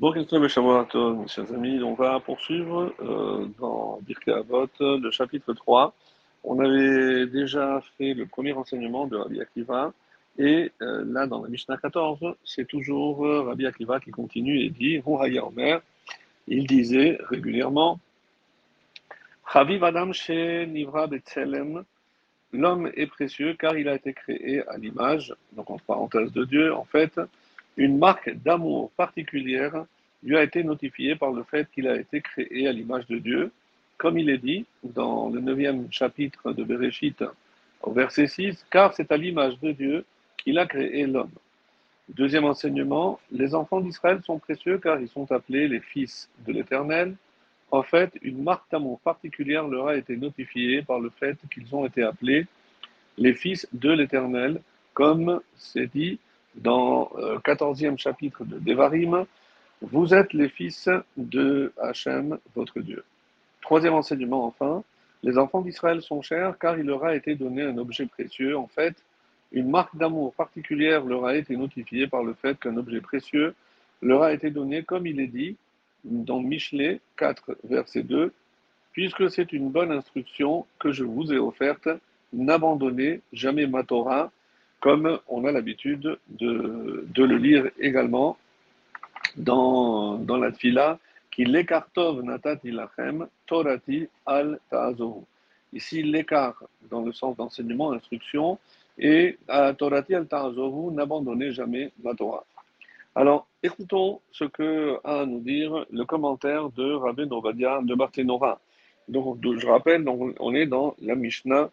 Bon, Christophe Shavuot, mes chers amis, on va poursuivre euh, dans Birkei Avot, le chapitre 3. On avait déjà fait le premier enseignement de Rabbi Akiva, et euh, là, dans la Mishnah 14, c'est toujours euh, Rabbi Akiva qui continue et dit Omer. Il disait régulièrement Chaviv Adam She Nivra Betzelem. L'homme est précieux car il a été créé à l'image, donc en parenthèse de Dieu, en fait, une marque d'amour particulière lui a été notifiée par le fait qu'il a été créé à l'image de Dieu, comme il est dit dans le neuvième chapitre de Bereshit, au verset 6, car c'est à l'image de Dieu qu'il a créé l'homme. Deuxième enseignement, les enfants d'Israël sont précieux car ils sont appelés les fils de l'Éternel. En fait, une marque d'amour particulière leur a été notifiée par le fait qu'ils ont été appelés les fils de l'Éternel, comme c'est dit dans le euh, 14e chapitre de Devarim, vous êtes les fils de Hachem, votre Dieu. Troisième enseignement enfin, les enfants d'Israël sont chers car il leur a été donné un objet précieux. En fait, une marque d'amour particulière leur a été notifiée par le fait qu'un objet précieux leur a été donné, comme il est dit dans Michelet 4, verset 2, puisque c'est une bonne instruction que je vous ai offerte, n'abandonnez jamais ma Torah, comme on a l'habitude de, le lire également dans, la Tfila, qui l'écartov natati lachem, torati al ta'azohu. Ici, l'écart dans le sens d'enseignement, instruction, et à torati al ta'azohu, n'abandonnez jamais la Torah. Alors, écoutons ce que a à nous dire le commentaire de Rabbi Novadia de Barthénora. Donc, je rappelle, on est dans la Mishnah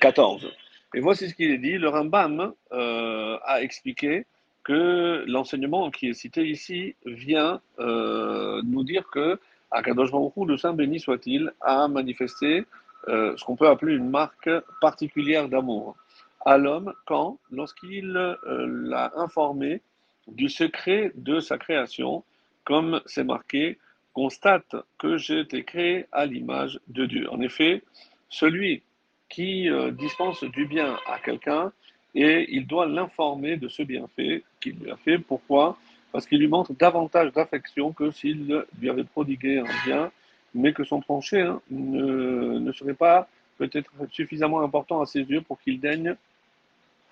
14. Et voici ce qu'il est dit. Le Rambam euh, a expliqué que l'enseignement qui est cité ici vient euh, nous dire que Akadosh Baruch le Saint béni soit-il, a manifesté euh, ce qu'on peut appeler une marque particulière d'amour à l'homme quand, lorsqu'il l'a informé du secret de sa création, comme c'est marqué, constate que j'ai été créé à l'image de Dieu. En effet, celui qui euh, dispense du bien à quelqu'un et il doit l'informer de ce bienfait qu'il lui a fait. Pourquoi? Parce qu'il lui montre davantage d'affection que s'il lui avait prodigué un bien, mais que son tranché hein, ne, ne, serait pas peut-être suffisamment important à ses yeux pour qu'il daigne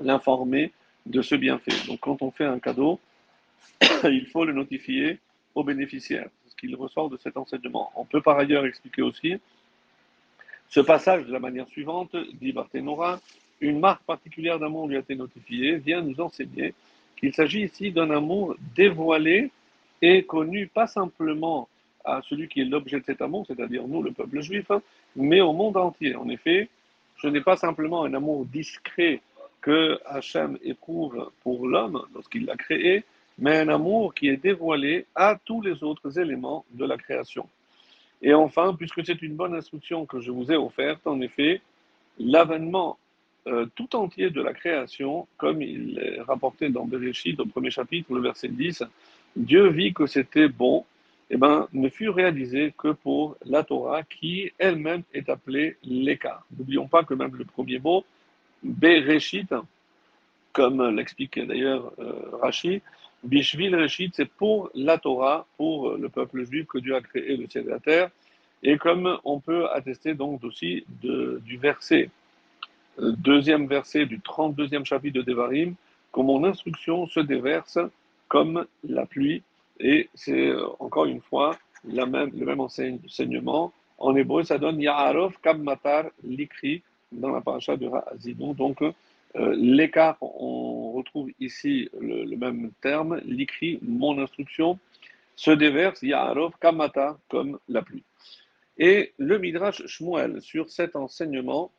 l'informer de ce bienfait. Donc quand on fait un cadeau, il faut le notifier au bénéficiaire. Ce qu'il ressort de cet enseignement. On peut par ailleurs expliquer aussi ce passage de la manière suivante, dit Barthénora, une marque particulière d'amour lui a été notifiée, vient nous enseigner qu'il s'agit ici d'un amour dévoilé et connu pas simplement à celui qui est l'objet de cet amour, c'est-à-dire nous, le peuple juif, mais au monde entier. En effet, ce n'est pas simplement un amour discret que Hachem éprouve pour l'homme lorsqu'il l'a créé, mais un amour qui est dévoilé à tous les autres éléments de la création. Et enfin, puisque c'est une bonne instruction que je vous ai offerte, en effet, l'avènement euh, tout entier de la création, comme il est rapporté dans Bereshit au premier chapitre, le verset 10, Dieu vit que c'était bon, eh ben, ne fut réalisé que pour la Torah, qui elle-même est appelée l'écart. N'oublions pas que même le premier mot, Bereshit, comme l'expliquait d'ailleurs euh, Rashi, Bishvil Reshit, c'est pour la Torah, pour le peuple juif que Dieu a créé le ciel et la terre. Et comme on peut attester donc aussi du verset, euh, deuxième verset du 32e chapitre de Devarim, que mon instruction se déverse comme la pluie. Et c'est euh, encore une fois la même, le même enseignement. En hébreu, ça donne Ya'arov Kabmatar Likri dans la paracha de Ha'azidon. Donc, euh, l'écart, on retrouve ici le, même terme, l'écrit, mon instruction, se déverse, Ya'arov Kamata, comme la pluie. Et le Midrash Shmuel, sur cet enseignement,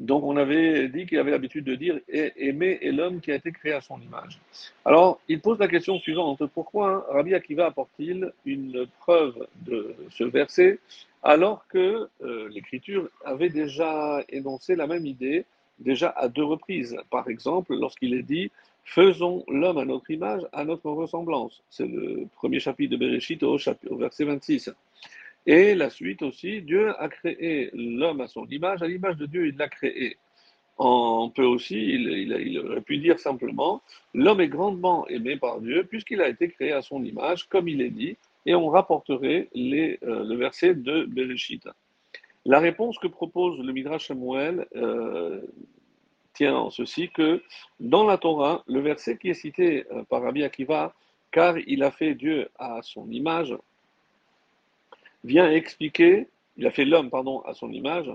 donc on avait dit qu'il avait l'habitude de dire aimer est l'homme qui a été créé à son image. Alors il pose la question suivante pourquoi Rabbi Akiva apporte-t-il une preuve de ce verset alors que euh, l'Écriture avait déjà énoncé la même idée déjà à deux reprises. Par exemple, lorsqu'il est dit Faisons l'homme à notre image, à notre ressemblance. C'est le premier chapitre de Bereshit au, verset 26. Et la suite aussi, Dieu a créé l'homme à son image, à l'image de Dieu, il l'a créé. On peut aussi, il, aurait pu dire simplement, l'homme est grandement aimé par Dieu puisqu'il a été créé à son image, comme il est dit, et on rapporterait euh, le verset de Bereshit. La réponse que propose le Midrash Samuel euh, tient en ceci que dans la Torah, le verset qui est cité euh, par Rabbi Akiva, car il a fait Dieu à son image, vient expliquer, il a fait l'homme, pardon, à son image,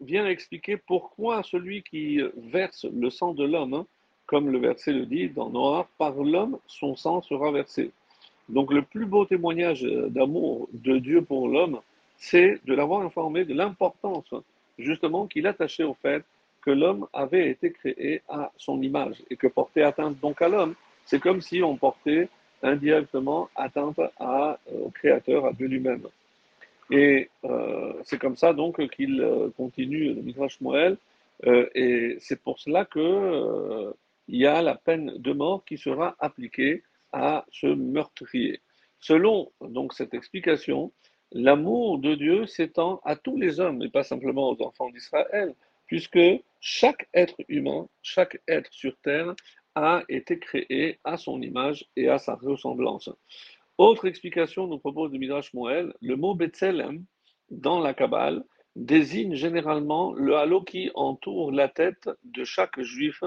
vient expliquer pourquoi celui qui verse le sang de l'homme, hein, comme le verset le dit dans Noir, par l'homme, son sang sera versé. Donc le plus beau témoignage d'amour de Dieu pour l'homme, c'est de l'avoir informé de l'importance justement qu'il attachait au fait que l'homme avait été créé à son image et que porter atteinte donc à l'homme, c'est comme si on portait indirectement atteinte à, au Créateur, à Dieu lui-même. Et euh, c'est comme ça donc qu'il euh, continue le Midrash Moël. Euh, et c'est pour cela que il y a la peine de mort qui sera appliquée à ce meurtrier. Selon donc cette explication, l'amour de Dieu s'étend à tous les hommes et pas simplement aux enfants d'Israël, puisque chaque être humain, chaque être sur terre a été créé à son image et à sa ressemblance. Autre explication nous propose le Midrash Moël, le mot Betzelem dans la Kabbale désigne généralement le halo qui entoure la tête de chaque juif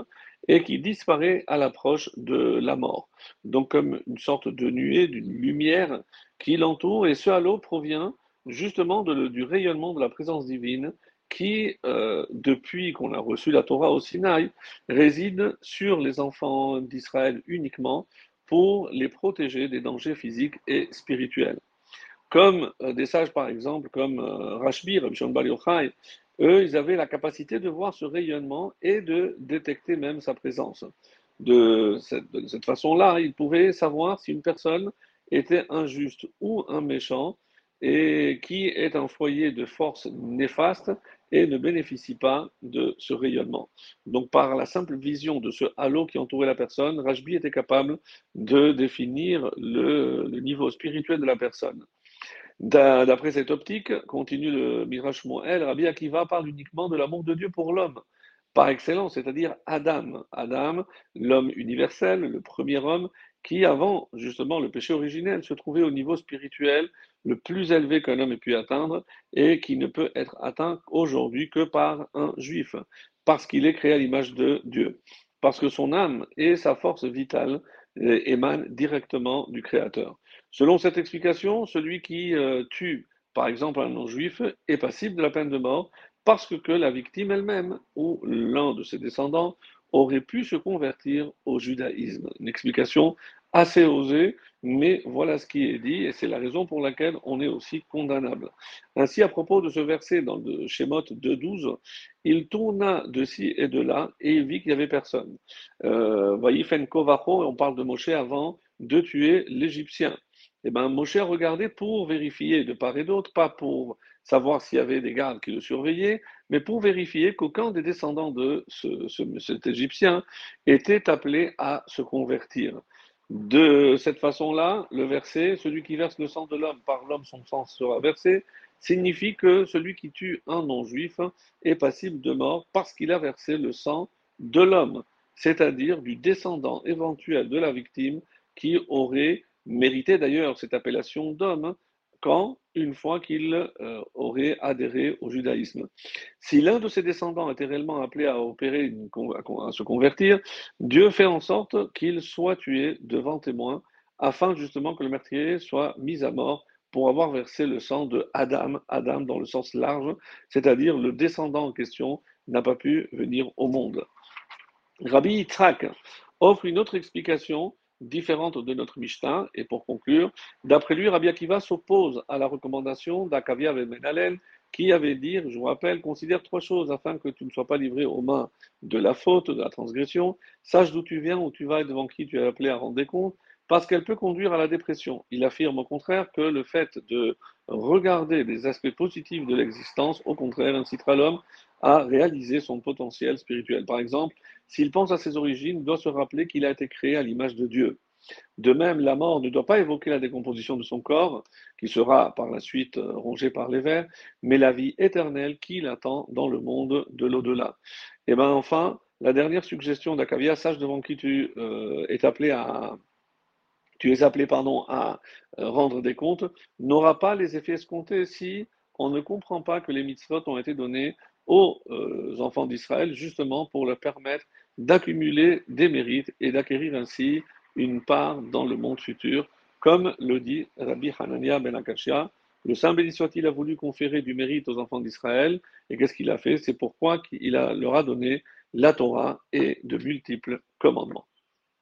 et qui disparaît à l'approche de la mort. Donc comme une sorte de nuée, d'une lumière qui l'entoure, et ce halo provient justement du rayonnement de la présence divine qui, euh, depuis qu'on a reçu la Torah au Sinaï, réside sur les enfants d'Israël uniquement, pour les protéger des dangers physiques et spirituels. Comme euh, des sages, par exemple, comme euh, Rashbi, Rabbi Bar Yochai, eux, ils avaient la capacité de voir ce rayonnement et de détecter même sa présence. De cette, de cette façon-là, ils pouvaient savoir si une personne était injuste ou un méchant et qui est un foyer de force néfaste et ne bénéficie pas de ce rayonnement. Donc par la simple vision de ce halo qui entourait la personne, Rajbi était capable de définir le, niveau spirituel de la personne. D'après cette optique, continue le Mirage Moël, Rabbi Akiva parle uniquement de l'amour de Dieu pour l'homme, par excellence, c'est-à-dire Adam. Adam, l'homme universel, le premier homme, qui avant justement le péché originel se trouvait au niveau spirituel le plus élevé qu'un homme ait pu atteindre et qui ne peut être atteint aujourd'hui que par un juif, parce qu'il est créé à l'image de Dieu, parce que son âme et sa force vitale euh, émanent directement du Créateur. Selon cette explication, celui qui euh, tue, par exemple, un non-juif est passible de la peine de mort parce que la victime elle-même ou l'un de ses descendants aurait pu se convertir au judaïsme. Une explication assez osé, mais voilà ce qui est dit, et c'est la raison pour laquelle on est aussi condamnable. Ainsi, à propos de ce verset dans le Shemot 2.12, il tourna de ci et de là, et vit qu'il n'y avait personne. Euh, on parle de Moshe avant de tuer l'Égyptien. Eh bien, Moshe a regardé pour vérifier de part et d'autre, pas pour savoir s'il y avait des gardes qui le surveillaient, mais pour vérifier qu'aucun des descendants de ce, cet Égyptien était appelé à se convertir. De cette façon-là, le verset, celui qui verse le sang de l'homme, par l'homme son sang sera versé, signifie que celui qui tue un non-juif est passible de mort parce qu'il a versé le sang de l'homme, c'est-à-dire du descendant éventuel de la victime qui aurait mérité d'ailleurs cette appellation d'homme, quand une fois qu'il euh, aurait adhéré au judaïsme. Si l'un de ses descendants était réellement appelé à opérer, à, se convertir, Dieu fait en sorte qu'il soit tué devant témoin, afin justement que le meurtrier soit mis à mort pour avoir versé le sang de Adam, Adam dans le sens large, c'est-à-dire le descendant en question n'a pas pu venir au monde. Rabbi Yitzhak offre une autre explication différente de notre Mishnah. Et pour conclure, d'après lui, Rabbi Akiva s'oppose à la recommandation d'Akavia Menalen qui avait dit, je vous rappelle, considère trois choses afin que tu ne sois pas livré aux mains de la faute, de la transgression. Sache d'où tu viens, où tu vas et devant qui tu es appelé à rendre des comptes parce qu'elle peut conduire à la dépression. Il affirme au contraire que le fait de regarder les aspects positifs de l'existence, au contraire, incitera l'homme à réaliser son potentiel spirituel. Par exemple, s'il pense à ses origines, il doit se rappeler qu'il a été créé à l'image de Dieu. De même, la mort ne doit pas évoquer la décomposition de son corps, qui sera par la suite euh, rongé par les vers, mais la vie éternelle qui l'attend dans le monde de l'au-delà. Et bien enfin, la dernière suggestion d'Akavia, sache devant qui tu euh, es appelé à tu es appelé pardon, à euh, rendre des comptes, n'aura pas les effets escomptés si on ne comprend pas que les mitzvot ont été donnés aux euh, enfants d'Israël justement pour leur permettre d'accumuler des mérites et d'acquérir ainsi une part dans le monde futur, comme le dit Rabbi Hanania ben Akashia. Le Saint béni soit-il a voulu conférer du mérite aux enfants d'Israël, et qu'est-ce qu'il a fait? C'est pourquoi il leur a donné la Torah et de multiples commandements.